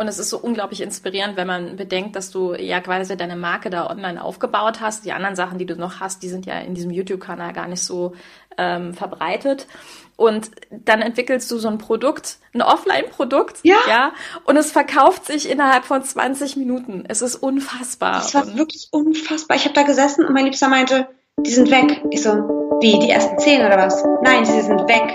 Und es ist so unglaublich inspirierend, wenn man bedenkt, dass du ja quasi deine Marke da online aufgebaut hast. Die anderen Sachen, die du noch hast, die sind ja in diesem YouTube-Kanal gar nicht so ähm, verbreitet. Und dann entwickelst du so ein Produkt, ein Offline-Produkt, ja. ja, und es verkauft sich innerhalb von 20 Minuten. Es ist unfassbar. Das war wirklich unfassbar. Ich habe da gesessen und mein Liebster meinte, die sind weg. Ich so, wie, die ersten zehn oder was? Nein, sie sind weg.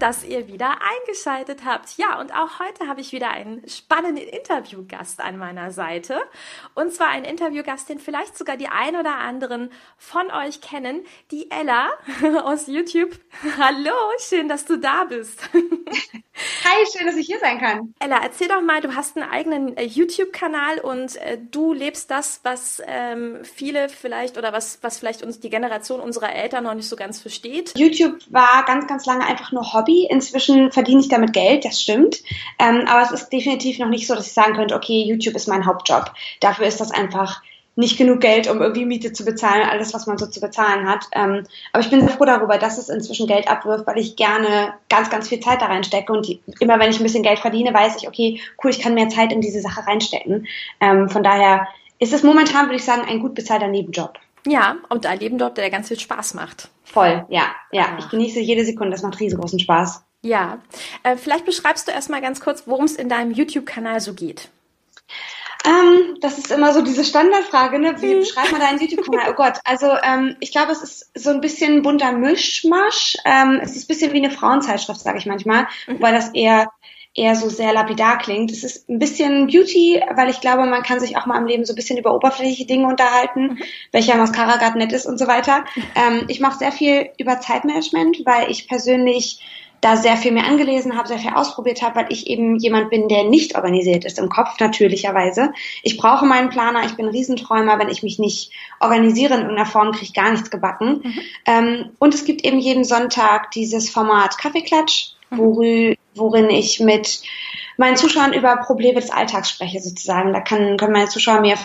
Dass ihr wieder eingeschaltet habt. Ja, und auch heute habe ich wieder einen spannenden Interviewgast an meiner Seite. Und zwar einen Interviewgast, den vielleicht sogar die ein oder anderen von euch kennen, die Ella aus YouTube. Hallo, schön, dass du da bist. Hi, schön, dass ich hier sein kann. Ella, erzähl doch mal, du hast einen eigenen äh, YouTube-Kanal und äh, du lebst das, was ähm, viele vielleicht oder was, was vielleicht uns die Generation unserer Eltern noch nicht so ganz versteht. YouTube war ganz, ganz lange einfach nur Hobby. Inzwischen verdiene ich damit Geld, das stimmt. Ähm, aber es ist definitiv noch nicht so, dass ich sagen könnte, okay, YouTube ist mein Hauptjob. Dafür ist das einfach nicht genug Geld, um irgendwie Miete zu bezahlen, alles, was man so zu bezahlen hat. Ähm, aber ich bin sehr froh darüber, dass es inzwischen Geld abwirft, weil ich gerne ganz, ganz viel Zeit da reinstecke. Und die, immer wenn ich ein bisschen Geld verdiene, weiß ich, okay, cool, ich kann mehr Zeit in diese Sache reinstecken. Ähm, von daher ist es momentan, würde ich sagen, ein gut bezahlter Nebenjob. Ja, und ein Nebenjob, der ganz viel Spaß macht. Voll, ja, ja. Ah. Ich genieße jede Sekunde, das macht riesengroßen Spaß. Ja, äh, vielleicht beschreibst du erstmal ganz kurz, worum es in deinem YouTube-Kanal so geht. Ähm, das ist immer so diese Standardfrage, ne? Wie mhm. beschreibt man deinen YouTube-Kanal? Oh Gott, also ähm, ich glaube, es ist so ein bisschen bunter Mischmasch. Ähm, es ist ein bisschen wie eine Frauenzeitschrift, sage ich manchmal, mhm. weil das eher eher so sehr lapidar klingt. Es ist ein bisschen Beauty, weil ich glaube, man kann sich auch mal im Leben so ein bisschen über oberflächliche Dinge unterhalten, mhm. welcher Mascara gerade nett ist und so weiter. Ähm, ich mache sehr viel über Zeitmanagement, weil ich persönlich da sehr viel mehr angelesen habe, sehr viel ausprobiert habe, weil ich eben jemand bin, der nicht organisiert ist im Kopf, natürlicherweise. Ich brauche meinen Planer, ich bin Riesenträumer, wenn ich mich nicht organisiere in irgendeiner Form, kriege ich gar nichts gebacken. Mhm. Ähm, und es gibt eben jeden Sonntag dieses Format Kaffeeklatsch. Worü worin ich mit meinen Zuschauern über Probleme des Alltags spreche sozusagen. Da kann, können meine Zuschauer mir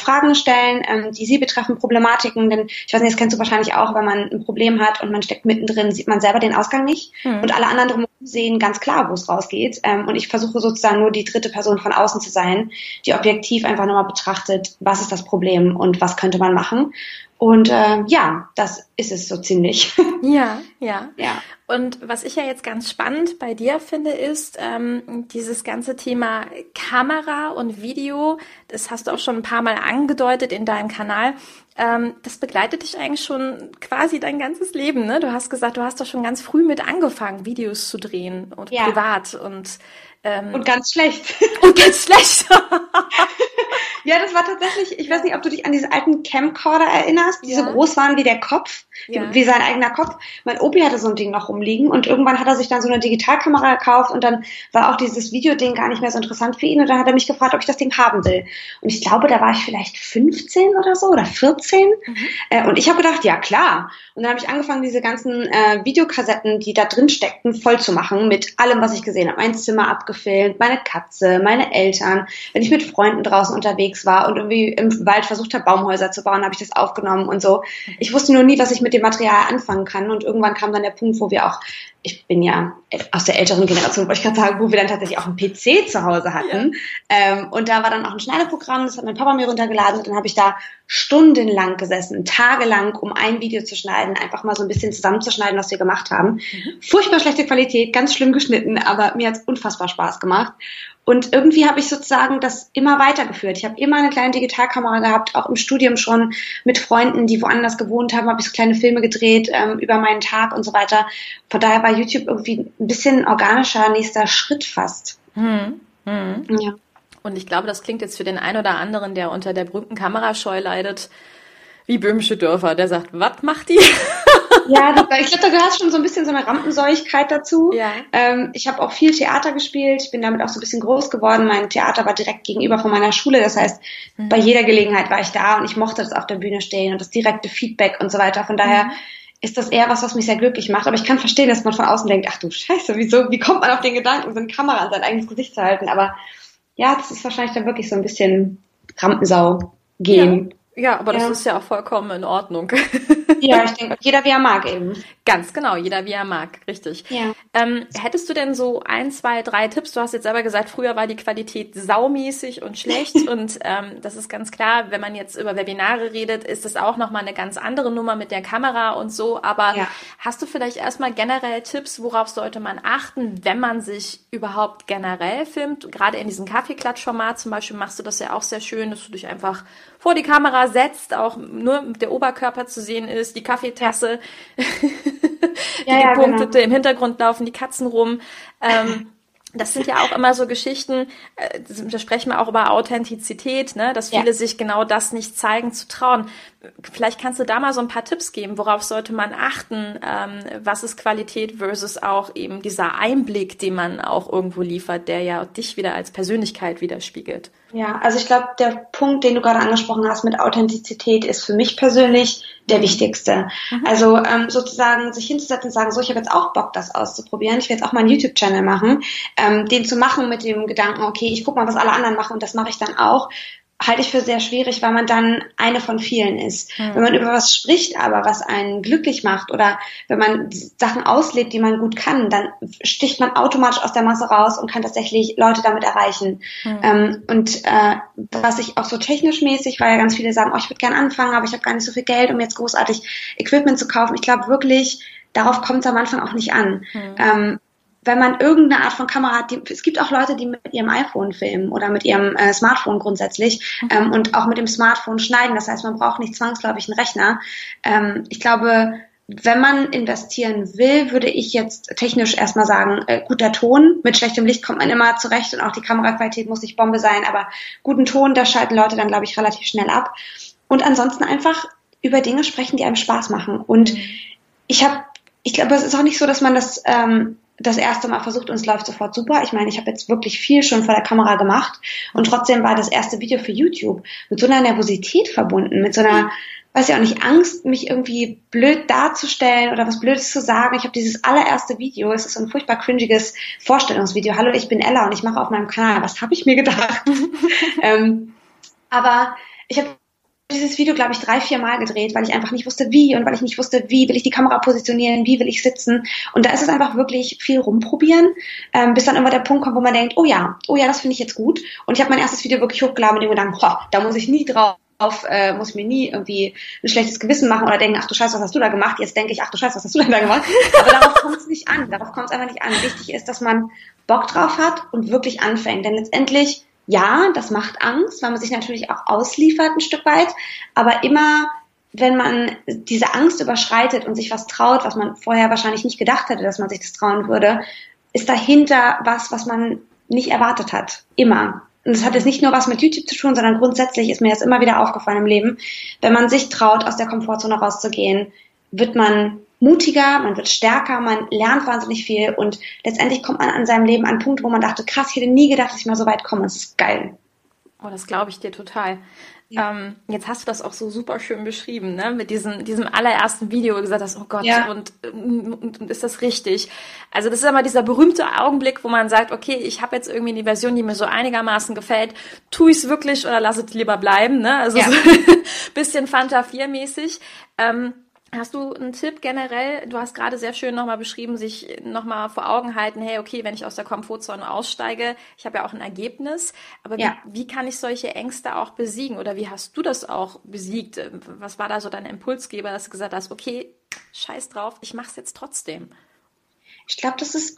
Fragen stellen, ähm, die Sie betreffen, Problematiken, denn ich weiß nicht, das kennst du wahrscheinlich auch, wenn man ein Problem hat und man steckt mittendrin, sieht man selber den Ausgang nicht mhm. und alle anderen drumherum sehen ganz klar, wo es rausgeht ähm, und ich versuche sozusagen nur die dritte Person von außen zu sein, die objektiv einfach nochmal betrachtet, was ist das Problem und was könnte man machen und äh, ja, das ist es so ziemlich. Ja, ja. ja. Und was ich ja jetzt ganz spannend bei dir finde, ist ähm, dieses ganze Thema Kamera und Video. Das hast du auch schon ein paar Mal angedeutet in deinem Kanal. Ähm, das begleitet dich eigentlich schon quasi dein ganzes Leben. Ne? Du hast gesagt, du hast doch schon ganz früh mit angefangen, Videos zu drehen und ja. privat und ähm, und ganz schlecht. Und ganz schlecht. ja, das war tatsächlich, ich weiß nicht, ob du dich an diese alten Camcorder erinnerst, die ja. so groß waren wie der Kopf, ja. wie sein eigener Kopf. Mein Opi hatte so ein Ding noch rumliegen und irgendwann hat er sich dann so eine Digitalkamera gekauft und dann war auch dieses Videoding gar nicht mehr so interessant für ihn und dann hat er mich gefragt, ob ich das Ding haben will. Und ich glaube, da war ich vielleicht 15 oder so oder 14 mhm. äh, und ich habe gedacht, ja klar. Und dann habe ich angefangen, diese ganzen äh, Videokassetten, die da drin steckten, voll zu machen mit allem, was ich gesehen habe. Mein Zimmer abgefilmt, meine Katze, meine Eltern. Wenn ich mit Freunden draußen unterwegs war und irgendwie im Wald versucht habe, Baumhäuser zu bauen, habe ich das aufgenommen und so. Ich wusste nur nie, was ich mit dem Material anfangen kann. Und irgendwann kam dann der Punkt, wo wir auch, ich bin ja aus der älteren Generation, wollte ich gerade sagen, wo wir dann tatsächlich auch einen PC zu Hause hatten. Ja. Ähm, und da war dann auch ein Schneideprogramm, das hat mein Papa mir runtergeladen und dann habe ich da stundenlang gesessen, tagelang, um ein Video zu schneiden, einfach mal so ein bisschen zusammenzuschneiden, was wir gemacht haben. Mhm. Furchtbar schlechte Qualität, ganz schlimm geschnitten, aber mir hat's unfassbar Spaß gemacht. Und irgendwie habe ich sozusagen das immer weitergeführt. Ich habe immer eine kleine Digitalkamera gehabt, auch im Studium schon mit Freunden, die woanders gewohnt haben, habe ich so kleine Filme gedreht ähm, über meinen Tag und so weiter. Von daher war YouTube irgendwie ein bisschen organischer nächster Schritt fast. Mhm. Mhm. Ja. Und ich glaube, das klingt jetzt für den einen oder anderen, der unter der berühmten Kamerascheu leidet, wie böhmische Dörfer. Der sagt, was macht die? Ja, ich glaube, da gehört schon so ein bisschen so eine Rampensäuigkeit dazu. Ja. Ähm, ich habe auch viel Theater gespielt. Ich bin damit auch so ein bisschen groß geworden. Mein Theater war direkt gegenüber von meiner Schule. Das heißt, mhm. bei jeder Gelegenheit war ich da und ich mochte das auf der Bühne stehen und das direkte Feedback und so weiter. Von daher mhm. ist das eher was, was mich sehr glücklich macht. Aber ich kann verstehen, dass man von außen denkt, ach du Scheiße, wieso, wie kommt man auf den Gedanken, so eine Kamera an sein eigenes Gesicht zu halten? Aber ja, das ist wahrscheinlich dann wirklich so ein bisschen Rampensau gehen. Ja. Ja, aber das ja. ist ja auch vollkommen in Ordnung. Ja, ich denke, jeder wie er mag eben. Ganz genau, jeder wie er mag, richtig. Ja. Ähm, hättest du denn so ein, zwei, drei Tipps? Du hast jetzt selber gesagt, früher war die Qualität saumäßig und schlecht und ähm, das ist ganz klar, wenn man jetzt über Webinare redet, ist das auch nochmal eine ganz andere Nummer mit der Kamera und so. Aber ja. hast du vielleicht erstmal generell Tipps, worauf sollte man achten, wenn man sich überhaupt generell filmt? Gerade in diesem Kaffeeklatschformat zum Beispiel machst du das ja auch sehr schön, dass du dich einfach vor die Kamera setzt, auch nur der Oberkörper zu sehen ist, die Kaffeetasse, die ja, ja, gepunktete, genau. im Hintergrund laufen die Katzen rum. Ähm, das sind ja auch immer so Geschichten, äh, da sprechen wir auch über Authentizität, ne? dass viele ja. sich genau das nicht zeigen zu trauen. Vielleicht kannst du da mal so ein paar Tipps geben, worauf sollte man achten, ähm, was ist Qualität versus auch eben dieser Einblick, den man auch irgendwo liefert, der ja dich wieder als Persönlichkeit widerspiegelt. Ja, also ich glaube, der Punkt, den du gerade angesprochen hast mit Authentizität, ist für mich persönlich der wichtigste. Mhm. Also ähm, sozusagen sich hinzusetzen und sagen, so, ich habe jetzt auch Bock, das auszuprobieren. Ich will jetzt auch meinen YouTube-Channel machen. Ähm, den zu machen mit dem Gedanken, okay, ich guck mal, was alle anderen machen und das mache ich dann auch halte ich für sehr schwierig, weil man dann eine von vielen ist. Mhm. Wenn man über was spricht, aber was einen glücklich macht oder wenn man Sachen auslebt, die man gut kann, dann sticht man automatisch aus der Masse raus und kann tatsächlich Leute damit erreichen. Mhm. Ähm, und äh, was ich auch so technisch mäßig, weil ja ganz viele sagen, oh, ich würde gerne anfangen, aber ich habe gar nicht so viel Geld, um jetzt großartig Equipment zu kaufen. Ich glaube wirklich, darauf kommt es am Anfang auch nicht an. Mhm. Ähm, wenn man irgendeine Art von Kamera hat, die, es gibt auch Leute, die mit ihrem iPhone filmen oder mit ihrem äh, Smartphone grundsätzlich mhm. ähm, und auch mit dem Smartphone schneiden. Das heißt, man braucht nicht zwangsläufig einen Rechner. Ähm, ich glaube, wenn man investieren will, würde ich jetzt technisch erstmal sagen, äh, guter Ton. Mit schlechtem Licht kommt man immer zurecht und auch die Kameraqualität muss nicht Bombe sein, aber guten Ton, da schalten Leute dann, glaube ich, relativ schnell ab. Und ansonsten einfach über Dinge sprechen, die einem Spaß machen. Und mhm. ich habe, ich glaube, es ist auch nicht so, dass man das ähm, das erste Mal versucht und es läuft sofort super. Ich meine, ich habe jetzt wirklich viel schon vor der Kamera gemacht und trotzdem war das erste Video für YouTube mit so einer Nervosität verbunden, mit so einer, weiß ich auch nicht, Angst, mich irgendwie blöd darzustellen oder was Blödes zu sagen. Ich habe dieses allererste Video, es ist so ein furchtbar cringiges Vorstellungsvideo. Hallo, ich bin Ella und ich mache auf meinem Kanal. Was habe ich mir gedacht? ähm, aber ich habe dieses Video, glaube ich, drei, vier Mal gedreht, weil ich einfach nicht wusste, wie und weil ich nicht wusste, wie will ich die Kamera positionieren, wie will ich sitzen. Und da ist es einfach wirklich viel rumprobieren, ähm, bis dann immer der Punkt kommt, wo man denkt, oh ja, oh ja, das finde ich jetzt gut. Und ich habe mein erstes Video wirklich hochgeladen mit dem Gedanken, ho, da muss ich nie drauf auf, äh, muss ich mir nie irgendwie ein schlechtes Gewissen machen oder denken, ach du Scheiße, was hast du da gemacht? Jetzt denke ich, ach du Scheiße, was hast du denn da gemacht? Aber darauf kommt es nicht an. Darauf kommt es einfach nicht an. Wichtig ist, dass man Bock drauf hat und wirklich anfängt. Denn letztendlich ja, das macht Angst, weil man sich natürlich auch ausliefert ein Stück weit, aber immer wenn man diese Angst überschreitet und sich was traut, was man vorher wahrscheinlich nicht gedacht hätte, dass man sich das trauen würde, ist dahinter was, was man nicht erwartet hat. Immer. Und das hat jetzt nicht nur was mit YouTube zu tun, sondern grundsätzlich ist mir das immer wieder aufgefallen im Leben. Wenn man sich traut, aus der Komfortzone rauszugehen, wird man mutiger, man wird stärker, man lernt wahnsinnig viel und letztendlich kommt man an seinem Leben an einen Punkt, wo man dachte, krass, ich hätte nie gedacht, dass ich mal so weit komme. Das ist geil. Oh, das glaube ich dir total. Ja. Ähm, jetzt hast du das auch so super schön beschrieben, ne? Mit diesem, diesem allerersten Video, wo du gesagt hast, oh Gott, ja. und, und, und ist das richtig? Also das ist immer dieser berühmte Augenblick, wo man sagt, okay, ich habe jetzt irgendwie eine Version, die mir so einigermaßen gefällt, tue ich es wirklich oder lass es lieber bleiben, ne? Also ja. so bisschen Fanta 4 mäßig. Ähm, Hast du einen Tipp generell? Du hast gerade sehr schön nochmal beschrieben, sich nochmal vor Augen halten, hey, okay, wenn ich aus der Komfortzone aussteige, ich habe ja auch ein Ergebnis, aber ja. wie, wie, kann ich solche Ängste auch besiegen oder wie hast du das auch besiegt? Was war da so dein Impulsgeber, dass du gesagt hast, okay, scheiß drauf, ich mache es jetzt trotzdem? Ich glaube, das ist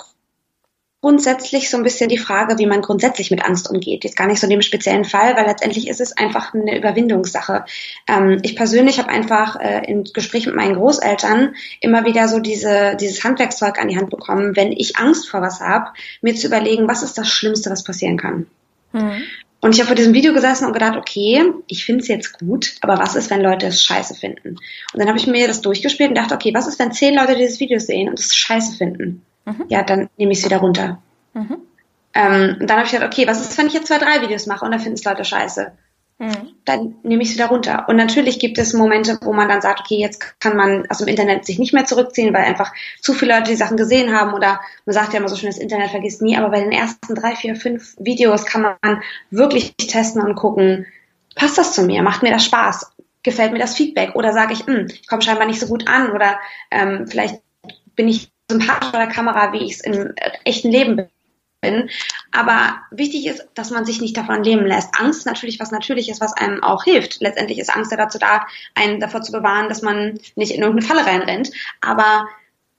grundsätzlich so ein bisschen die Frage, wie man grundsätzlich mit Angst umgeht. Jetzt gar nicht so in dem speziellen Fall, weil letztendlich ist es einfach eine Überwindungssache. Ähm, ich persönlich habe einfach äh, im Gespräch mit meinen Großeltern immer wieder so diese, dieses Handwerkszeug an die Hand bekommen, wenn ich Angst vor was habe, mir zu überlegen, was ist das Schlimmste, was passieren kann. Mhm. Und ich habe vor diesem Video gesessen und gedacht, okay, ich finde es jetzt gut, aber was ist, wenn Leute es scheiße finden? Und dann habe ich mir das durchgespielt und dachte, okay, was ist, wenn zehn Leute dieses Video sehen und es scheiße finden? Mhm. Ja, dann nehme ich es wieder runter. Mhm. Ähm, und dann habe ich gedacht, okay, was ist, wenn ich jetzt zwei, drei Videos mache und dann finden es Leute scheiße? Mhm. Dann nehme ich es wieder runter. Und natürlich gibt es Momente, wo man dann sagt, okay, jetzt kann man aus dem Internet sich nicht mehr zurückziehen, weil einfach zu viele Leute die Sachen gesehen haben oder man sagt ja immer so schön, das Internet vergisst nie, aber bei den ersten drei, vier, fünf Videos kann man wirklich testen und gucken, passt das zu mir? Macht mir das Spaß? Gefällt mir das Feedback? Oder sage ich, hm, ich komme scheinbar nicht so gut an oder ähm, vielleicht bin ich sympathisch bei der Kamera, wie ich es im echten Leben bin. Aber wichtig ist, dass man sich nicht davon leben lässt. Angst ist natürlich was Natürliches, was einem auch hilft. Letztendlich ist Angst ja dazu da, einen davor zu bewahren, dass man nicht in irgendeine Falle reinrennt. Aber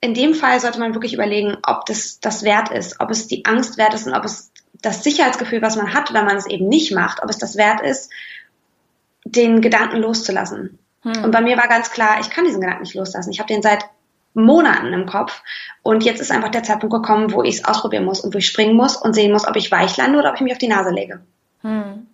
in dem Fall sollte man wirklich überlegen, ob das das wert ist, ob es die Angst wert ist und ob es das Sicherheitsgefühl, was man hat, wenn man es eben nicht macht, ob es das wert ist, den Gedanken loszulassen. Hm. Und bei mir war ganz klar, ich kann diesen Gedanken nicht loslassen. Ich habe den seit Monaten im Kopf. Und jetzt ist einfach der Zeitpunkt gekommen, wo ich es ausprobieren muss und wo ich springen muss und sehen muss, ob ich weich lande oder ob ich mich auf die Nase lege. Hm.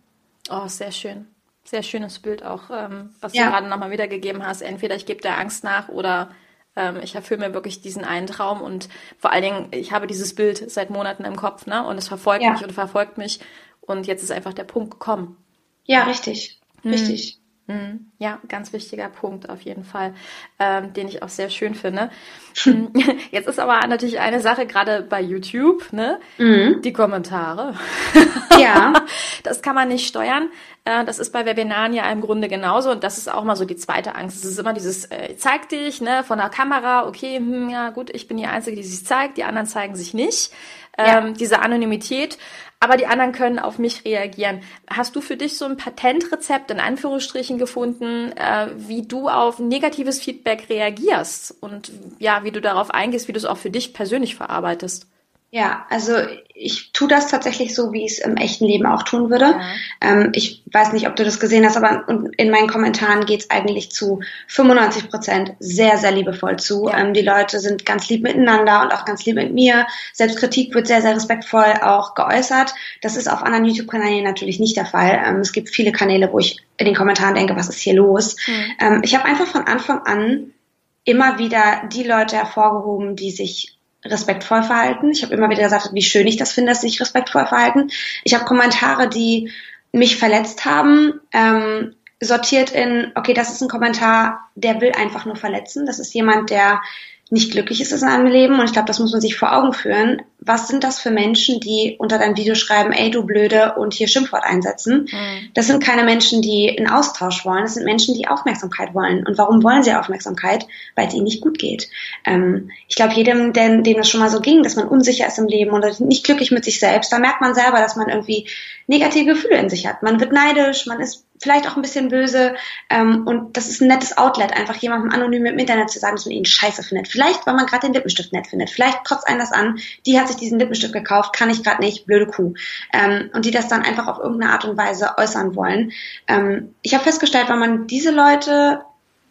Oh, sehr schön. Sehr schönes Bild auch, ähm, was ja. du gerade nochmal wiedergegeben hast. Entweder ich gebe der Angst nach oder ähm, ich erfülle mir wirklich diesen einen Traum und vor allen Dingen, ich habe dieses Bild seit Monaten im Kopf, ne? Und es verfolgt ja. mich und verfolgt mich. Und jetzt ist einfach der Punkt gekommen. Ja, richtig. Hm. Richtig. Mhm. Ja, ganz wichtiger Punkt auf jeden Fall, ähm, den ich auch sehr schön finde. Mhm. Jetzt ist aber natürlich eine Sache, gerade bei YouTube, ne? Mhm. Die Kommentare. Ja. Das kann man nicht steuern. Äh, das ist bei Webinaren ja im Grunde genauso. Und das ist auch mal so die zweite Angst. Es ist immer dieses, äh, zeig dich, ne, von der Kamera, okay, hm, ja gut, ich bin die Einzige, die sich zeigt, die anderen zeigen sich nicht. Ähm, ja. Diese Anonymität aber die anderen können auf mich reagieren. Hast du für dich so ein Patentrezept in Anführungsstrichen gefunden, äh, wie du auf negatives Feedback reagierst und ja, wie du darauf eingehst, wie du es auch für dich persönlich verarbeitest? Ja, also ich tue das tatsächlich so, wie ich es im echten Leben auch tun würde. Ja. Ähm, ich weiß nicht, ob du das gesehen hast, aber in meinen Kommentaren geht es eigentlich zu 95 Prozent sehr, sehr liebevoll zu. Ja. Ähm, die Leute sind ganz lieb miteinander und auch ganz lieb mit mir. Selbstkritik wird sehr, sehr respektvoll auch geäußert. Das ist auf anderen YouTube-Kanälen natürlich nicht der Fall. Ähm, es gibt viele Kanäle, wo ich in den Kommentaren denke, was ist hier los? Mhm. ich habe einfach von Anfang an immer wieder die Leute hervorgehoben, die sich respektvoll verhalten. Ich habe immer wieder gesagt, wie schön ich das finde, dass sie sich respektvoll verhalten. Ich habe Kommentare, die mich verletzt haben, ähm, sortiert in, okay, das ist ein Kommentar, der will einfach nur verletzen. Das ist jemand, der nicht glücklich ist in seinem Leben. Und ich glaube, das muss man sich vor Augen führen. Was sind das für Menschen, die unter dein Video schreiben, ey du Blöde und hier Schimpfwort einsetzen? Mhm. Das sind keine Menschen, die einen Austausch wollen. Das sind Menschen, die Aufmerksamkeit wollen. Und warum wollen sie Aufmerksamkeit? Weil es ihnen nicht gut geht. Ähm, ich glaube, jedem, dem, dem das schon mal so ging, dass man unsicher ist im Leben oder nicht glücklich mit sich selbst, da merkt man selber, dass man irgendwie negative Gefühle in sich hat. Man wird neidisch, man ist vielleicht auch ein bisschen böse. Ähm, und das ist ein nettes Outlet, einfach jemandem anonym im Internet zu sagen, dass man ihn scheiße findet. Vielleicht, weil man gerade den Lippenstift nett findet. Vielleicht kotzt einen das an, die hat sich diesen Lippenstift gekauft, kann ich gerade nicht, blöde Kuh. Ähm, und die das dann einfach auf irgendeine Art und Weise äußern wollen. Ähm, ich habe festgestellt, wenn man diese Leute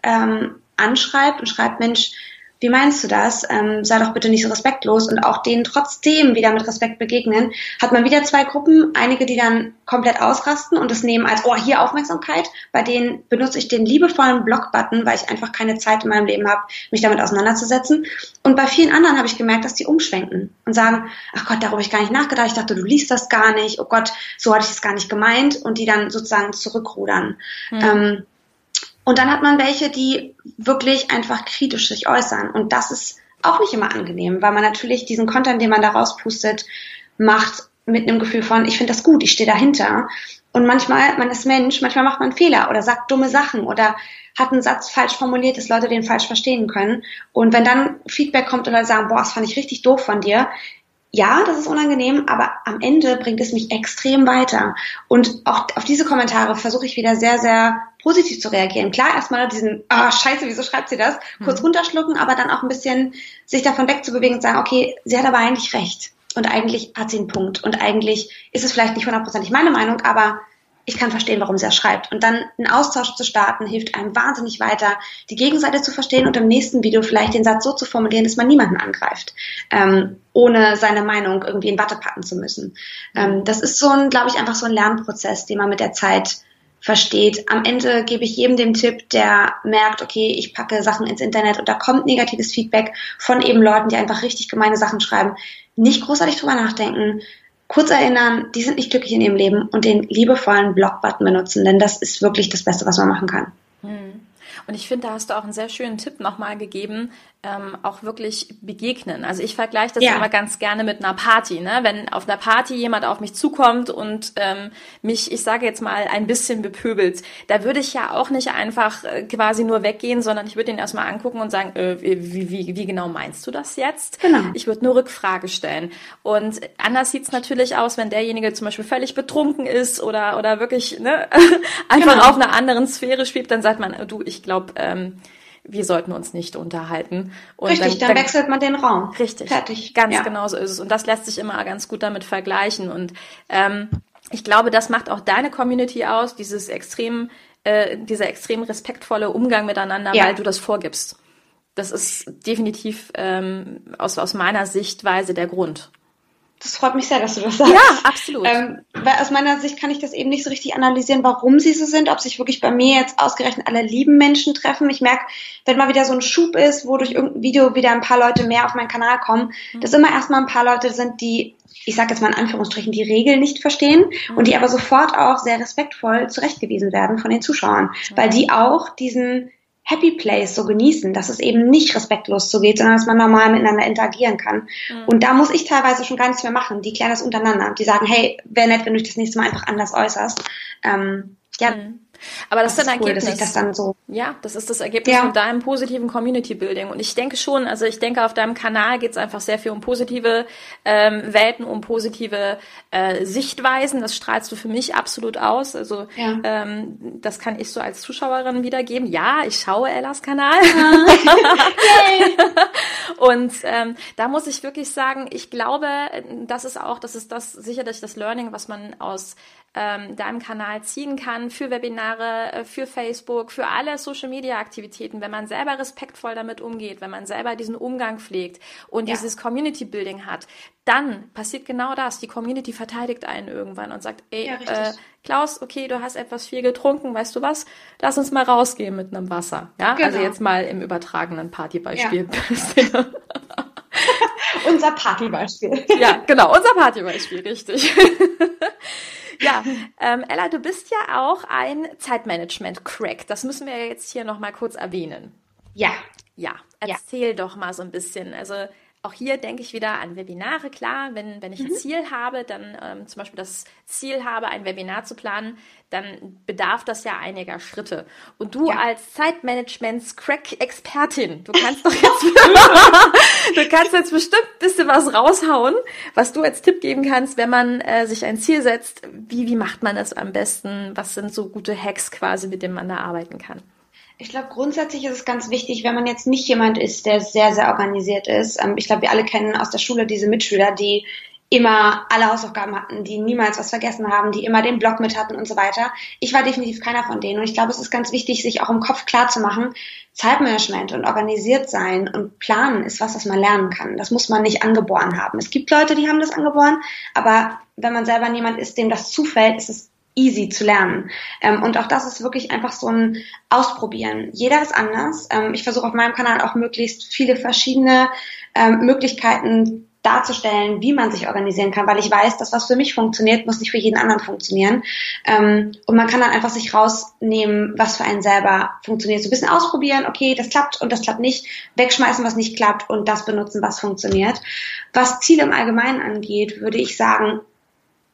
ähm, anschreibt und schreibt, Mensch, wie meinst du das? Ähm, sei doch bitte nicht so respektlos und auch denen trotzdem wieder mit Respekt begegnen, hat man wieder zwei Gruppen, einige, die dann komplett ausrasten und das nehmen als, oh, hier Aufmerksamkeit, bei denen benutze ich den liebevollen Block-Button, weil ich einfach keine Zeit in meinem Leben habe, mich damit auseinanderzusetzen. Und bei vielen anderen habe ich gemerkt, dass die umschwenken und sagen, ach Gott, darüber habe ich gar nicht nachgedacht, ich dachte, du liest das gar nicht, oh Gott, so hatte ich es gar nicht gemeint und die dann sozusagen zurückrudern. Mhm. Ähm, und dann hat man welche, die wirklich einfach kritisch sich äußern. Und das ist auch nicht immer angenehm, weil man natürlich diesen Content, den man da rauspustet, macht mit einem Gefühl von, ich finde das gut, ich stehe dahinter. Und manchmal, man ist Mensch, manchmal macht man Fehler oder sagt dumme Sachen oder hat einen Satz falsch formuliert, dass Leute den falsch verstehen können. Und wenn dann Feedback kommt Leute sagen, boah, das fand ich richtig doof von dir, ja, das ist unangenehm, aber am Ende bringt es mich extrem weiter. Und auch auf diese Kommentare versuche ich wieder sehr, sehr positiv zu reagieren. Klar, erstmal diesen, ah, scheiße, wieso schreibt sie das? Kurz mhm. runterschlucken, aber dann auch ein bisschen sich davon wegzubewegen und sagen, okay, sie hat aber eigentlich recht. Und eigentlich hat sie einen Punkt. Und eigentlich ist es vielleicht nicht hundertprozentig meine Meinung, aber ich kann verstehen, warum sie das schreibt. Und dann einen Austausch zu starten, hilft einem wahnsinnig weiter, die Gegenseite zu verstehen und im nächsten Video vielleicht den Satz so zu formulieren, dass man niemanden angreift, ähm, ohne seine Meinung irgendwie in Watte packen zu müssen. Ähm, das ist so ein, glaube ich, einfach so ein Lernprozess, den man mit der Zeit versteht. Am Ende gebe ich jedem den Tipp, der merkt, okay, ich packe Sachen ins Internet und da kommt negatives Feedback von eben Leuten, die einfach richtig gemeine Sachen schreiben. Nicht großartig drüber nachdenken, kurz erinnern, die sind nicht glücklich in ihrem Leben und den liebevollen Blockbutton benutzen, denn das ist wirklich das Beste, was man machen kann. Hm. Und ich finde, da hast du auch einen sehr schönen Tipp nochmal gegeben, ähm, auch wirklich begegnen. Also ich vergleiche das ja. immer ganz gerne mit einer Party. Ne? Wenn auf einer Party jemand auf mich zukommt und ähm, mich, ich sage jetzt mal, ein bisschen bepöbelt, da würde ich ja auch nicht einfach äh, quasi nur weggehen, sondern ich würde ihn erstmal angucken und sagen, äh, wie, wie, wie genau meinst du das jetzt? Genau. Ich würde nur Rückfrage stellen. Und anders sieht's natürlich aus, wenn derjenige zum Beispiel völlig betrunken ist oder, oder wirklich ne, einfach genau. auf einer anderen Sphäre spielt, dann sagt man, du, ich glaube, ähm, wir sollten uns nicht unterhalten. Und richtig, dann, dann, dann, wechselt man den Raum. Richtig. Fertig. Ganz ja. genau so ist es. Und das lässt sich immer ganz gut damit vergleichen. Und ähm, ich glaube, das macht auch deine Community aus, dieses extrem, äh, dieser extrem respektvolle Umgang miteinander, ja. weil du das vorgibst. Das ist definitiv ähm, aus, aus meiner Sichtweise der Grund. Das freut mich sehr, dass du das sagst. Ja, absolut. Ähm, weil aus meiner Sicht kann ich das eben nicht so richtig analysieren, warum sie so sind, ob sich wirklich bei mir jetzt ausgerechnet alle lieben Menschen treffen. Ich merke, wenn mal wieder so ein Schub ist, wo durch irgendein Video wieder ein paar Leute mehr auf meinen Kanal kommen, mhm. dass immer erstmal ein paar Leute sind, die, ich sage jetzt mal in Anführungsstrichen, die Regeln nicht verstehen mhm. und die aber sofort auch sehr respektvoll zurechtgewiesen werden von den Zuschauern, mhm. weil die auch diesen Happy Place so genießen, dass es eben nicht respektlos zugeht, sondern dass man normal miteinander interagieren kann. Mhm. Und da muss ich teilweise schon gar nichts mehr machen. Die klären das untereinander. Die sagen, hey, wäre nett, wenn du dich das nächste Mal einfach anders äußerst. Ähm, ja, mhm. Aber das, das ist dann cool, Ergebnis. das dann so ja, das ist das Ergebnis ja. von deinem positiven Community Building. Und ich denke schon, also ich denke, auf deinem Kanal geht es einfach sehr viel um positive ähm, Welten, um positive äh, Sichtweisen. Das strahlst du für mich absolut aus. Also ja. ähm, das kann ich so als Zuschauerin wiedergeben. Ja, ich schaue Ellas Kanal. Und ähm, da muss ich wirklich sagen, ich glaube, das ist auch, das ist das sicherlich das Learning, was man aus ähm, deinem Kanal ziehen kann für Webinare, äh, für Facebook, für alle Social Media Aktivitäten, wenn man selber respektvoll damit umgeht, wenn man selber diesen Umgang pflegt und ja. dieses Community Building hat, dann passiert genau das. Die Community verteidigt einen irgendwann und sagt, ey, ja, äh, Klaus, okay, du hast etwas viel getrunken, weißt du was? Lass uns mal rausgehen mit einem Wasser. Ja, also genau. also jetzt mal im übertragenen Partybeispiel. Ja. unser Partybeispiel. Ja, genau, unser Partybeispiel, richtig. Ja, ähm, Ella, du bist ja auch ein Zeitmanagement-Crack. Das müssen wir jetzt hier nochmal kurz erwähnen. Ja. Ja, erzähl ja. doch mal so ein bisschen. Also auch hier denke ich wieder an Webinare. Klar, wenn, wenn ich ein mhm. Ziel habe, dann ähm, zum Beispiel das Ziel habe, ein Webinar zu planen, dann bedarf das ja einiger Schritte. Und du ja. als Zeitmanagements-Crack-Expertin, du kannst doch jetzt, du kannst jetzt bestimmt ein bisschen was raushauen, was du als Tipp geben kannst, wenn man äh, sich ein Ziel setzt. Wie, wie macht man das am besten? Was sind so gute Hacks quasi, mit denen man da arbeiten kann? Ich glaube, grundsätzlich ist es ganz wichtig, wenn man jetzt nicht jemand ist, der sehr, sehr organisiert ist. Ähm, ich glaube, wir alle kennen aus der Schule diese Mitschüler, die immer alle Hausaufgaben hatten, die niemals was vergessen haben, die immer den Blog mit hatten und so weiter. Ich war definitiv keiner von denen. Und ich glaube, es ist ganz wichtig, sich auch im Kopf klar zu machen, Zeitmanagement und organisiert sein und planen ist was, was man lernen kann. Das muss man nicht angeboren haben. Es gibt Leute, die haben das angeboren, aber wenn man selber niemand ist, dem das zufällt, ist es easy zu lernen. Ähm, und auch das ist wirklich einfach so ein Ausprobieren. Jeder ist anders. Ähm, ich versuche auf meinem Kanal auch möglichst viele verschiedene ähm, Möglichkeiten darzustellen, wie man sich organisieren kann, weil ich weiß, dass was für mich funktioniert, muss nicht für jeden anderen funktionieren. Ähm, und man kann dann einfach sich rausnehmen, was für einen selber funktioniert. So ein bisschen ausprobieren, okay, das klappt und das klappt nicht, wegschmeißen, was nicht klappt und das benutzen, was funktioniert. Was Ziele im Allgemeinen angeht, würde ich sagen,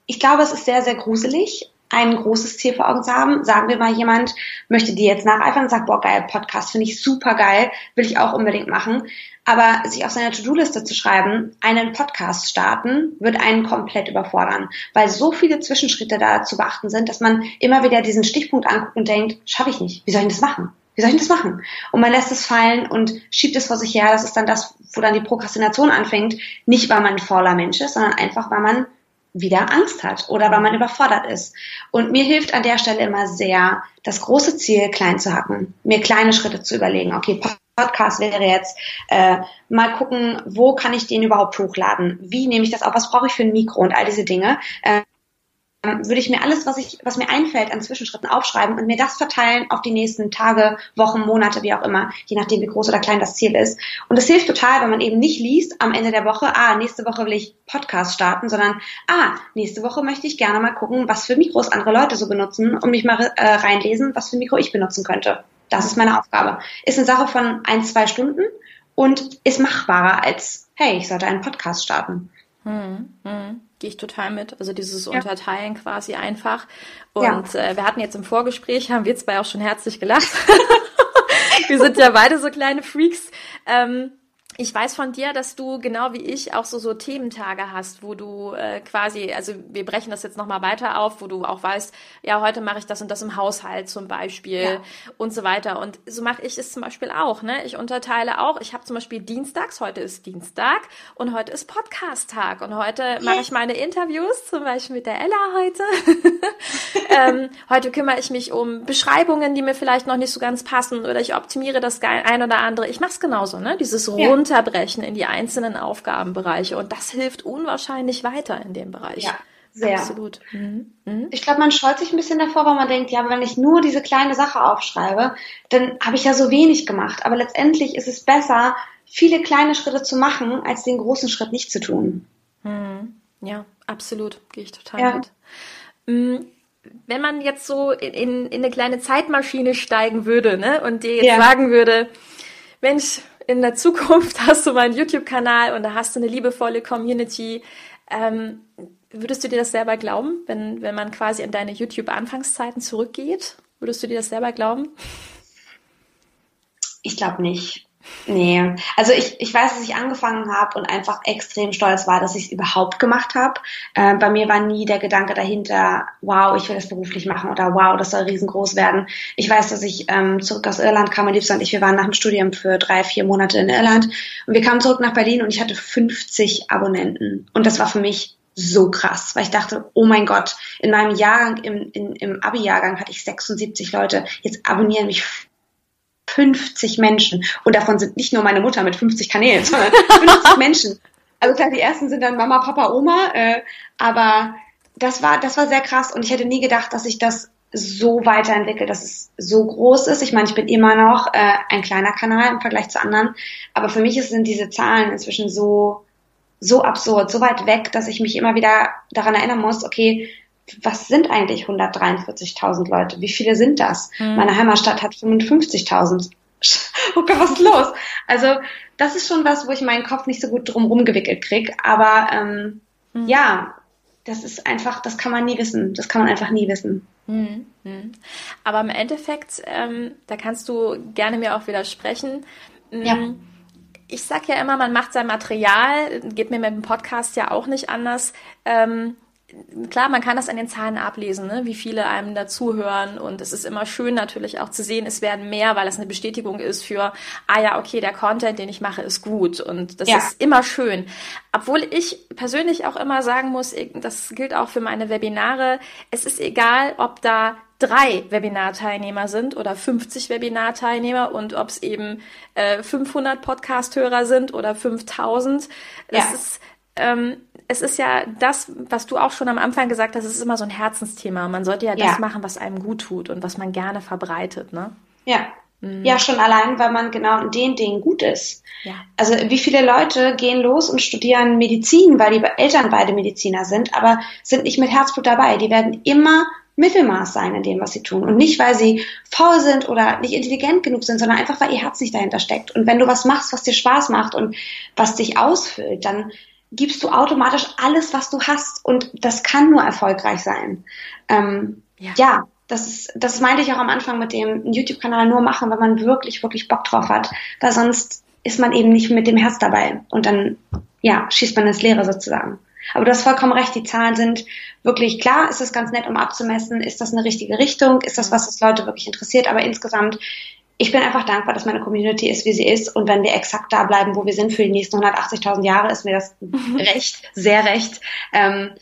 ich glaube, es ist sehr, sehr gruselig, ein großes Ziel vor Augen zu haben. Sagen wir mal, jemand möchte dir jetzt nacheifern und sagt, boah, geil, Podcast finde ich super geil, will ich auch unbedingt machen. Aber sich auf seine To-Do-Liste zu schreiben, einen Podcast starten, wird einen komplett überfordern, weil so viele Zwischenschritte da zu beachten sind, dass man immer wieder diesen Stichpunkt anguckt und denkt, schaffe ich nicht, wie soll ich das machen? Wie soll ich das machen? Und man lässt es fallen und schiebt es vor sich her. Das ist dann das, wo dann die Prokrastination anfängt. Nicht, weil man ein fauler Mensch ist, sondern einfach, weil man wieder Angst hat oder weil man überfordert ist. Und mir hilft an der Stelle immer sehr, das große Ziel klein zu hacken, mir kleine Schritte zu überlegen. Okay, Podcast wäre jetzt äh, mal gucken, wo kann ich den überhaupt hochladen? Wie nehme ich das auf? Was brauche ich für ein Mikro und all diese Dinge? Äh, würde ich mir alles, was ich, was mir einfällt an Zwischenschritten aufschreiben und mir das verteilen auf die nächsten Tage, Wochen, Monate, wie auch immer, je nachdem, wie groß oder klein das Ziel ist. Und es hilft total, wenn man eben nicht liest am Ende der Woche, ah, nächste Woche will ich Podcast starten, sondern ah, nächste Woche möchte ich gerne mal gucken, was für Mikros andere Leute so benutzen und mich mal äh, reinlesen, was für Mikro ich benutzen könnte. Das ist meine Aufgabe. Ist eine Sache von ein, zwei Stunden und ist machbarer als, hey, ich sollte einen Podcast starten. Hm, hm gehe ich total mit. Also dieses ja. Unterteilen quasi einfach. Und ja. äh, wir hatten jetzt im Vorgespräch, haben wir zwei auch schon herzlich gelacht. wir sind ja beide so kleine Freaks. Ähm, ich weiß von dir, dass du genau wie ich auch so so Thementage hast, wo du äh, quasi, also wir brechen das jetzt nochmal weiter auf, wo du auch weißt, ja, heute mache ich das und das im Haushalt zum Beispiel ja. und so weiter. Und so mache ich es zum Beispiel auch. Ne? Ich unterteile auch, ich habe zum Beispiel Dienstags, heute ist Dienstag und heute ist Podcast-Tag und heute ja. mache ich meine Interviews, zum Beispiel mit der Ella heute. ähm, heute kümmere ich mich um Beschreibungen, die mir vielleicht noch nicht so ganz passen oder ich optimiere das ein oder andere. Ich mache es genauso, ne? Dieses Rund runterbrechen in die einzelnen Aufgabenbereiche. Und das hilft unwahrscheinlich weiter in dem Bereich. Ja. Sehr. Absolut. Mhm. Mhm. Ich glaube, man scheut sich ein bisschen davor, weil man denkt, ja, wenn ich nur diese kleine Sache aufschreibe, dann habe ich ja so wenig gemacht. Aber letztendlich ist es besser, viele kleine Schritte zu machen, als den großen Schritt nicht zu tun. Mhm. Ja, absolut. Gehe ich total ja. mit. Mhm. Wenn man jetzt so in, in, eine kleine Zeitmaschine steigen würde ne, und dir jetzt ja. sagen würde, Mensch, in der Zukunft hast du meinen YouTube-Kanal und da hast du eine liebevolle Community. Ähm, würdest du dir das selber glauben, wenn, wenn man quasi in deine YouTube-Anfangszeiten zurückgeht? Würdest du dir das selber glauben? Ich glaube nicht. Nee, also ich, ich weiß, dass ich angefangen habe und einfach extrem stolz war, dass ich es überhaupt gemacht habe. Äh, bei mir war nie der Gedanke dahinter, wow, ich will das beruflich machen oder wow, das soll riesengroß werden. Ich weiß, dass ich ähm, zurück aus Irland kam, mein Liebster und ich, wir waren nach dem Studium für drei, vier Monate in Irland und wir kamen zurück nach Berlin und ich hatte 50 Abonnenten. Und das war für mich so krass, weil ich dachte, oh mein Gott, in meinem Jahrgang, im, in, im Abi-Jahrgang hatte ich 76 Leute, jetzt abonnieren mich 50 Menschen. Und davon sind nicht nur meine Mutter mit 50 Kanälen, sondern 50 Menschen. Also klar, die ersten sind dann Mama, Papa, Oma, äh, aber das war, das war sehr krass und ich hätte nie gedacht, dass sich das so weiterentwickelt, dass es so groß ist. Ich meine, ich bin immer noch äh, ein kleiner Kanal im Vergleich zu anderen, aber für mich sind diese Zahlen inzwischen so so absurd, so weit weg, dass ich mich immer wieder daran erinnern muss, okay, was sind eigentlich 143.000 Leute? Wie viele sind das? Mhm. Meine Heimatstadt hat 55.000. Oh Gott, was ist los? Also das ist schon was, wo ich meinen Kopf nicht so gut drum rumgewickelt krieg. Aber ähm, mhm. ja, das ist einfach, das kann man nie wissen. Das kann man einfach nie wissen. Mhm. Aber im Endeffekt, ähm, da kannst du gerne mir auch widersprechen. Ja. Mm, ich sag ja immer, man macht sein Material, geht mir mit dem Podcast ja auch nicht anders. Ähm, klar, man kann das an den Zahlen ablesen, ne? wie viele einem dazuhören und es ist immer schön natürlich auch zu sehen, es werden mehr, weil das eine Bestätigung ist für, ah ja, okay, der Content, den ich mache, ist gut und das ja. ist immer schön. Obwohl ich persönlich auch immer sagen muss, das gilt auch für meine Webinare, es ist egal, ob da drei Webinarteilnehmer sind oder 50 Webinarteilnehmer und ob es eben äh, 500 Podcast-Hörer sind oder 5000. Das ja. ist ähm, es ist ja das, was du auch schon am Anfang gesagt hast, es ist immer so ein Herzensthema. Man sollte ja, ja. das machen, was einem gut tut und was man gerne verbreitet, ne? Ja. Mhm. Ja, schon allein, weil man genau in den Dingen gut ist. Ja. Also wie viele Leute gehen los und studieren Medizin, weil die Eltern beide Mediziner sind, aber sind nicht mit Herzblut dabei. Die werden immer Mittelmaß sein in dem, was sie tun. Und nicht, weil sie faul sind oder nicht intelligent genug sind, sondern einfach, weil ihr Herz nicht dahinter steckt. Und wenn du was machst, was dir Spaß macht und was dich ausfüllt, dann gibst du automatisch alles, was du hast und das kann nur erfolgreich sein. Ähm, ja. ja. das ist, das meinte ich auch am Anfang mit dem YouTube-Kanal nur machen, wenn man wirklich, wirklich Bock drauf hat, weil sonst ist man eben nicht mit dem Herz dabei und dann, ja, schießt man ins Leere sozusagen. Aber du hast vollkommen recht, die Zahlen sind wirklich klar, ist es ganz nett, um abzumessen, ist das eine richtige Richtung, ist das, was das Leute wirklich interessiert, aber insgesamt ich bin einfach dankbar, dass meine Community ist, wie sie ist. Und wenn wir exakt da bleiben, wo wir sind für die nächsten 180.000 Jahre, ist mir das recht, sehr recht. Ähm,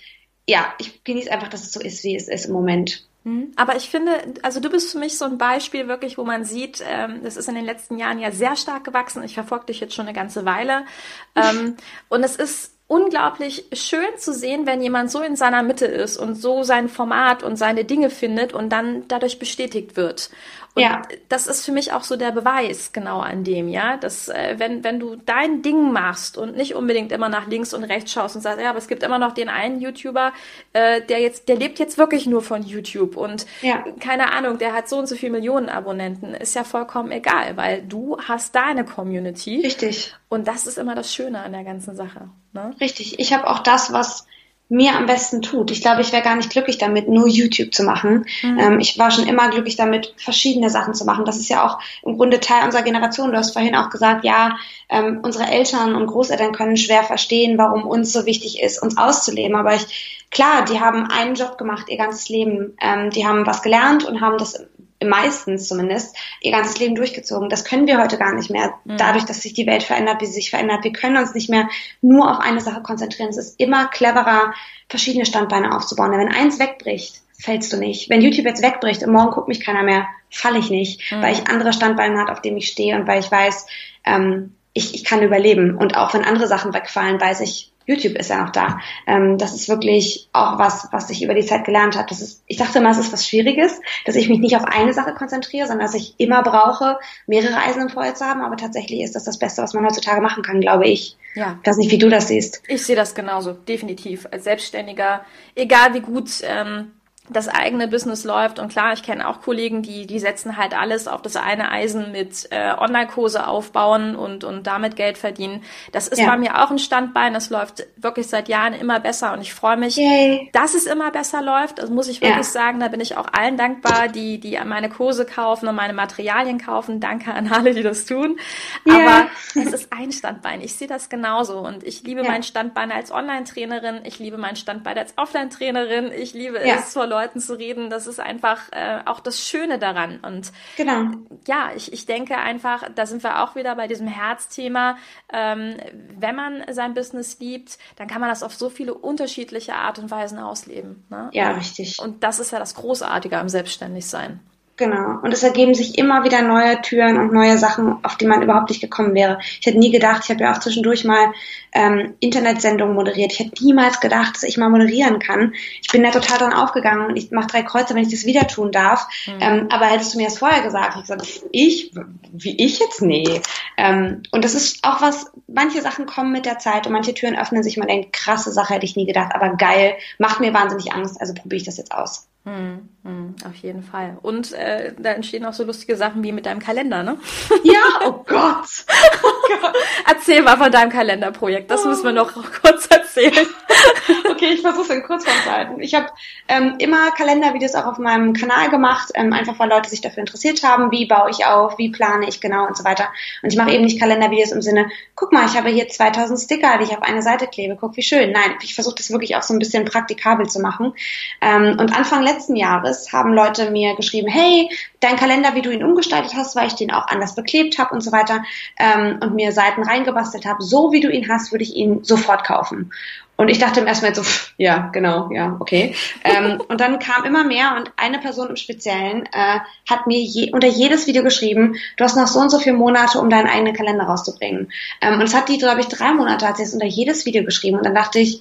ja, ich genieße einfach, dass es so ist, wie es ist im Moment. Mhm. Aber ich finde, also du bist für mich so ein Beispiel wirklich, wo man sieht, ähm, das ist in den letzten Jahren ja sehr stark gewachsen. Ich verfolge dich jetzt schon eine ganze Weile. Ähm, und es ist unglaublich schön zu sehen, wenn jemand so in seiner Mitte ist und so sein Format und seine Dinge findet und dann dadurch bestätigt wird. Und ja. das ist für mich auch so der Beweis genau an dem, ja, dass äh, wenn wenn du dein Ding machst und nicht unbedingt immer nach links und rechts schaust und sagst, ja, aber es gibt immer noch den einen YouTuber, äh, der jetzt, der lebt jetzt wirklich nur von YouTube und ja. keine Ahnung, der hat so und so viele Millionen Abonnenten, ist ja vollkommen egal, weil du hast deine Community. Richtig. Und das ist immer das Schöne an der ganzen Sache. Ne? Richtig. Ich habe auch das, was mir am besten tut. Ich glaube, ich wäre gar nicht glücklich damit, nur YouTube zu machen. Mhm. Ähm, ich war schon immer glücklich damit, verschiedene Sachen zu machen. Das ist ja auch im Grunde Teil unserer Generation. Du hast vorhin auch gesagt, ja, ähm, unsere Eltern und Großeltern können schwer verstehen, warum uns so wichtig ist, uns auszuleben. Aber ich, klar, die haben einen Job gemacht ihr ganzes Leben. Ähm, die haben was gelernt und haben das meistens zumindest, ihr ganzes Leben durchgezogen. Das können wir heute gar nicht mehr. Mhm. Dadurch, dass sich die Welt verändert, wie sie sich verändert. Wir können uns nicht mehr nur auf eine Sache konzentrieren. Es ist immer cleverer, verschiedene Standbeine aufzubauen. Denn wenn eins wegbricht, fällst du nicht. Wenn YouTube jetzt wegbricht und morgen guckt mich keiner mehr, falle ich nicht, mhm. weil ich andere Standbeine habe, auf denen ich stehe und weil ich weiß, ähm, ich, ich kann überleben. Und auch wenn andere Sachen wegfallen, weiß ich, YouTube ist ja noch da. Ähm, das ist wirklich auch was, was ich über die Zeit gelernt habe. Das ist, ich dachte immer, es ist was Schwieriges, dass ich mich nicht auf eine Sache konzentriere, sondern dass ich immer brauche, mehrere Eisen im Feuer zu haben. Aber tatsächlich ist das das Beste, was man heutzutage machen kann, glaube ich. Ja. Ich weiß nicht, wie du das siehst. Ich sehe das genauso, definitiv. Als Selbstständiger, egal wie gut ähm, das eigene Business läuft. Und klar, ich kenne auch Kollegen, die, die setzen halt alles auf das eine Eisen mit äh, Online-Kurse aufbauen und, und damit Geld verdienen. Das ist ja. bei mir auch ein Standbein. Das läuft wirklich seit Jahren immer besser und ich freue mich, Yay. dass es immer besser läuft. Das muss ich wirklich ja. sagen. Da bin ich auch allen dankbar, die, die meine Kurse kaufen und meine Materialien kaufen. Danke an alle, die das tun. Yeah. Aber es ist ein Standbein. Ich sehe das genauso und ich liebe ja. mein Standbein als Online-Trainerin. Ich liebe mein Standbein als Offline-Trainerin. Ich liebe es Leuten zu reden, das ist einfach äh, auch das Schöne daran. Und genau. ja, ich, ich denke einfach, da sind wir auch wieder bei diesem Herzthema. Ähm, wenn man sein Business liebt, dann kann man das auf so viele unterschiedliche Art und Weisen ausleben. Ne? Ja, richtig. Und das ist ja das Großartige am Selbstständigsein. Genau. Und es ergeben sich immer wieder neue Türen und neue Sachen, auf die man überhaupt nicht gekommen wäre. Ich hätte nie gedacht, ich habe ja auch zwischendurch mal ähm, Internetsendungen moderiert. Ich hätte niemals gedacht, dass ich mal moderieren kann. Ich bin da total dran aufgegangen und ich mache drei Kreuze, wenn ich das wieder tun darf. Mhm. Ähm, aber hättest du mir das vorher gesagt, ich gesagt, ich, wie ich jetzt? Nee. Ähm, und das ist auch was, manche Sachen kommen mit der Zeit und manche Türen öffnen sich. Man denkt, krasse Sache hätte ich nie gedacht, aber geil, macht mir wahnsinnig Angst, also probiere ich das jetzt aus. Hm, hm, auf jeden Fall. Und äh, da entstehen auch so lustige Sachen wie mit deinem Kalender, ne? Ja, oh Gott. Oh Gott. Erzähl mal von deinem Kalenderprojekt. Das oh. müssen wir noch kurz erzählen. okay, ich versuche es in Kurzform zu halten. Ich habe ähm, immer Kalendervideos auch auf meinem Kanal gemacht, ähm, einfach weil Leute sich dafür interessiert haben, wie baue ich auf, wie plane ich genau und so weiter. Und ich mache eben nicht Kalendervideos im Sinne, guck mal, ich habe hier 2000 Sticker, die ich auf eine Seite klebe, guck wie schön. Nein, ich versuche das wirklich auch so ein bisschen praktikabel zu machen. Ähm, und Anfang letzten Jahres haben Leute mir geschrieben, hey, dein Kalender, wie du ihn umgestaltet hast, weil ich den auch anders beklebt habe und so weiter ähm, und mir Seiten reingebastelt habe, so wie du ihn hast, würde ich ihn sofort kaufen. Und ich dachte im ersten Mal so, pff, ja, genau, ja, okay. ähm, und dann kam immer mehr und eine Person im Speziellen äh, hat mir je, unter jedes Video geschrieben, du hast noch so und so viele Monate, um deinen eigenen Kalender rauszubringen. Ähm, und es hat die, glaube ich, drei Monate hat sie es unter jedes Video geschrieben. Und dann dachte ich,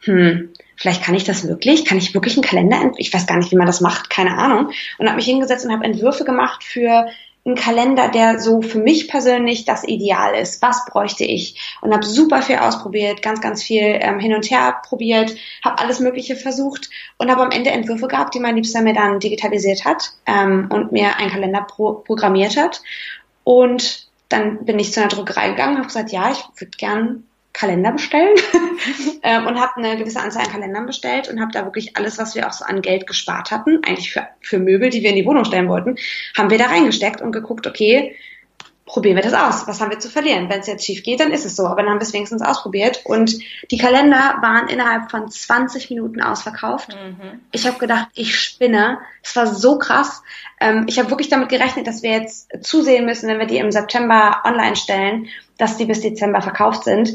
hm, vielleicht kann ich das wirklich? Kann ich wirklich einen Kalender? Ich weiß gar nicht, wie man das macht, keine Ahnung. Und habe mich hingesetzt und habe Entwürfe gemacht für einen Kalender, der so für mich persönlich das Ideal ist. Was bräuchte ich? Und habe super viel ausprobiert, ganz, ganz viel ähm, hin und her probiert, habe alles Mögliche versucht und habe am Ende Entwürfe gehabt, die mein Liebster mir dann digitalisiert hat ähm, und mir einen Kalender pro programmiert hat. Und dann bin ich zu einer Druckerei gegangen und habe gesagt, ja, ich würde gern Kalender bestellen ähm, und habe eine gewisse Anzahl an Kalendern bestellt und habe da wirklich alles, was wir auch so an Geld gespart hatten, eigentlich für, für Möbel, die wir in die Wohnung stellen wollten, haben wir da reingesteckt und geguckt, okay, probieren wir das aus. Was haben wir zu verlieren? Wenn es jetzt schief geht, dann ist es so. Aber dann haben wir es wenigstens ausprobiert. Und die Kalender waren innerhalb von 20 Minuten ausverkauft. Mhm. Ich habe gedacht, ich spinne. Es war so krass. Ähm, ich habe wirklich damit gerechnet, dass wir jetzt zusehen müssen, wenn wir die im September online stellen, dass die bis Dezember verkauft sind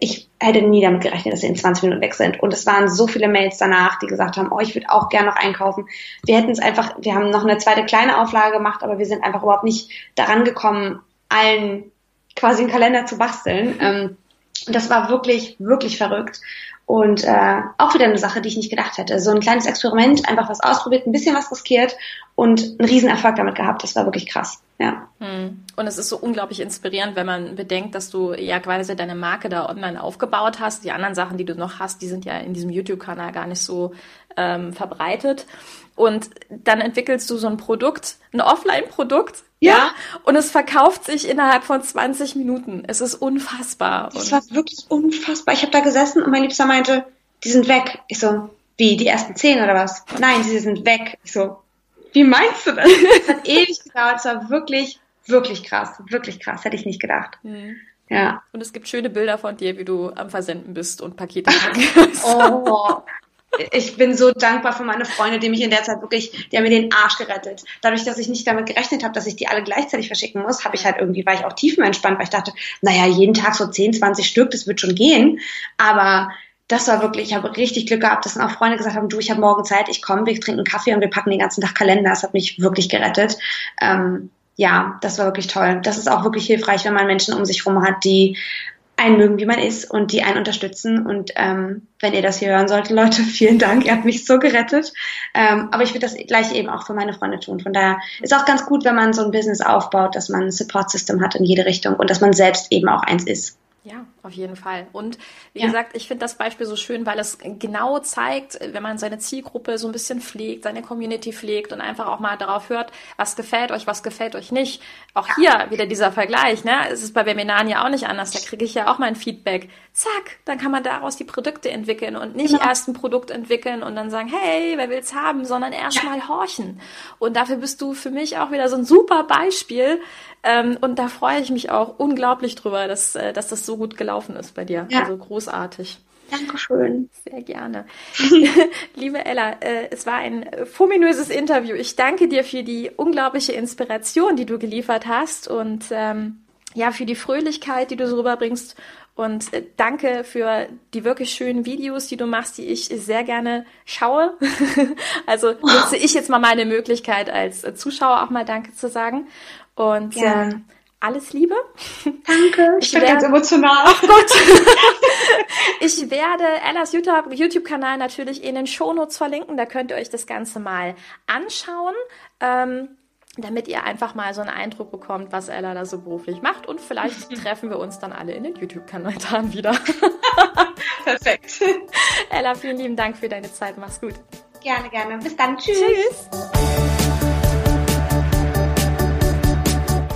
ich hätte nie damit gerechnet, dass sie in 20 Minuten weg sind. Und es waren so viele Mails danach, die gesagt haben, oh, ich würde auch gerne noch einkaufen. Wir hätten es einfach, wir haben noch eine zweite kleine Auflage gemacht, aber wir sind einfach überhaupt nicht daran gekommen, allen quasi einen Kalender zu basteln. Ähm, das war wirklich, wirklich verrückt. Und äh, auch wieder eine Sache, die ich nicht gedacht hätte. So ein kleines Experiment, einfach was ausprobiert, ein bisschen was riskiert und einen Riesenerfolg damit gehabt. Das war wirklich krass. Ja. Hm. Und es ist so unglaublich inspirierend, wenn man bedenkt, dass du ja quasi deine Marke da online aufgebaut hast. Die anderen Sachen, die du noch hast, die sind ja in diesem YouTube-Kanal gar nicht so ähm, verbreitet. Und dann entwickelst du so ein Produkt, ein Offline-Produkt, ja. ja. Und es verkauft sich innerhalb von 20 Minuten. Es ist unfassbar. Es war wirklich unfassbar. Ich habe da gesessen und mein Liebster meinte, die sind weg. Ich so, wie, die ersten zehn oder was? Nein, sie sind weg. Ich so, wie meinst du das? Es hat ewig gedauert. Es war wirklich, wirklich krass. Wirklich krass. Hätte ich nicht gedacht. Mhm. Ja. Und es gibt schöne Bilder von dir, wie du am Versenden bist und Pakete packst. oh, ich bin so dankbar für meine Freunde, die mich in der Zeit wirklich, die haben mir den Arsch gerettet. Dadurch, dass ich nicht damit gerechnet habe, dass ich die alle gleichzeitig verschicken muss, habe ich halt irgendwie, war ich auch tiefenentspannt, weil ich dachte, naja, jeden Tag so 10, 20 Stück, das wird schon gehen. Aber das war wirklich, ich habe richtig Glück gehabt, dass dann auch Freunde gesagt haben, du, ich habe morgen Zeit, ich komme, wir trinken Kaffee und wir packen den ganzen Tag Kalender. Das hat mich wirklich gerettet. Ähm, ja, das war wirklich toll. Das ist auch wirklich hilfreich, wenn man Menschen um sich herum hat, die einen mögen, wie man ist und die einen unterstützen. Und ähm, wenn ihr das hier hören solltet, Leute, vielen Dank, ihr habt mich so gerettet. Ähm, aber ich würde das gleich eben auch für meine Freunde tun. Von daher ist auch ganz gut, wenn man so ein Business aufbaut, dass man ein Support-System hat in jede Richtung und dass man selbst eben auch eins ist. Ja, auf jeden Fall. Und wie ja. gesagt, ich finde das Beispiel so schön, weil es genau zeigt, wenn man seine Zielgruppe so ein bisschen pflegt, seine Community pflegt und einfach auch mal darauf hört, was gefällt euch, was gefällt euch nicht. Auch hier wieder dieser Vergleich, ne? Es ist bei Webinaren ja auch nicht anders. Da kriege ich ja auch mein Feedback. Zack, dann kann man daraus die Produkte entwickeln und nicht genau. erst ein Produkt entwickeln und dann sagen, hey, wer will's haben, sondern erst ja. mal horchen. Und dafür bist du für mich auch wieder so ein super Beispiel, ähm, und da freue ich mich auch unglaublich drüber, dass, äh, dass das so gut gelaufen ist bei dir. Ja. Also großartig. Dankeschön. Sehr gerne. Liebe Ella, äh, es war ein fuminöses Interview. Ich danke dir für die unglaubliche Inspiration, die du geliefert hast und ähm, ja, für die Fröhlichkeit, die du so rüberbringst. Und äh, danke für die wirklich schönen Videos, die du machst, die ich sehr gerne schaue. also nutze ich jetzt mal meine Möglichkeit als Zuschauer auch mal Danke zu sagen. Und ja. ähm, alles Liebe. Danke. Ich, ich bin ganz emotional. Ach Gott. ich werde Ellas YouTube-Kanal natürlich in den Shownotes verlinken. Da könnt ihr euch das Ganze mal anschauen. Ähm, damit ihr einfach mal so einen Eindruck bekommt, was Ella da so beruflich macht. Und vielleicht treffen wir uns dann alle in den YouTube-Kanalen wieder. Perfekt. Ella, vielen lieben Dank für deine Zeit. Mach's gut. Gerne, gerne. Bis dann. Tschüss. Tschüss.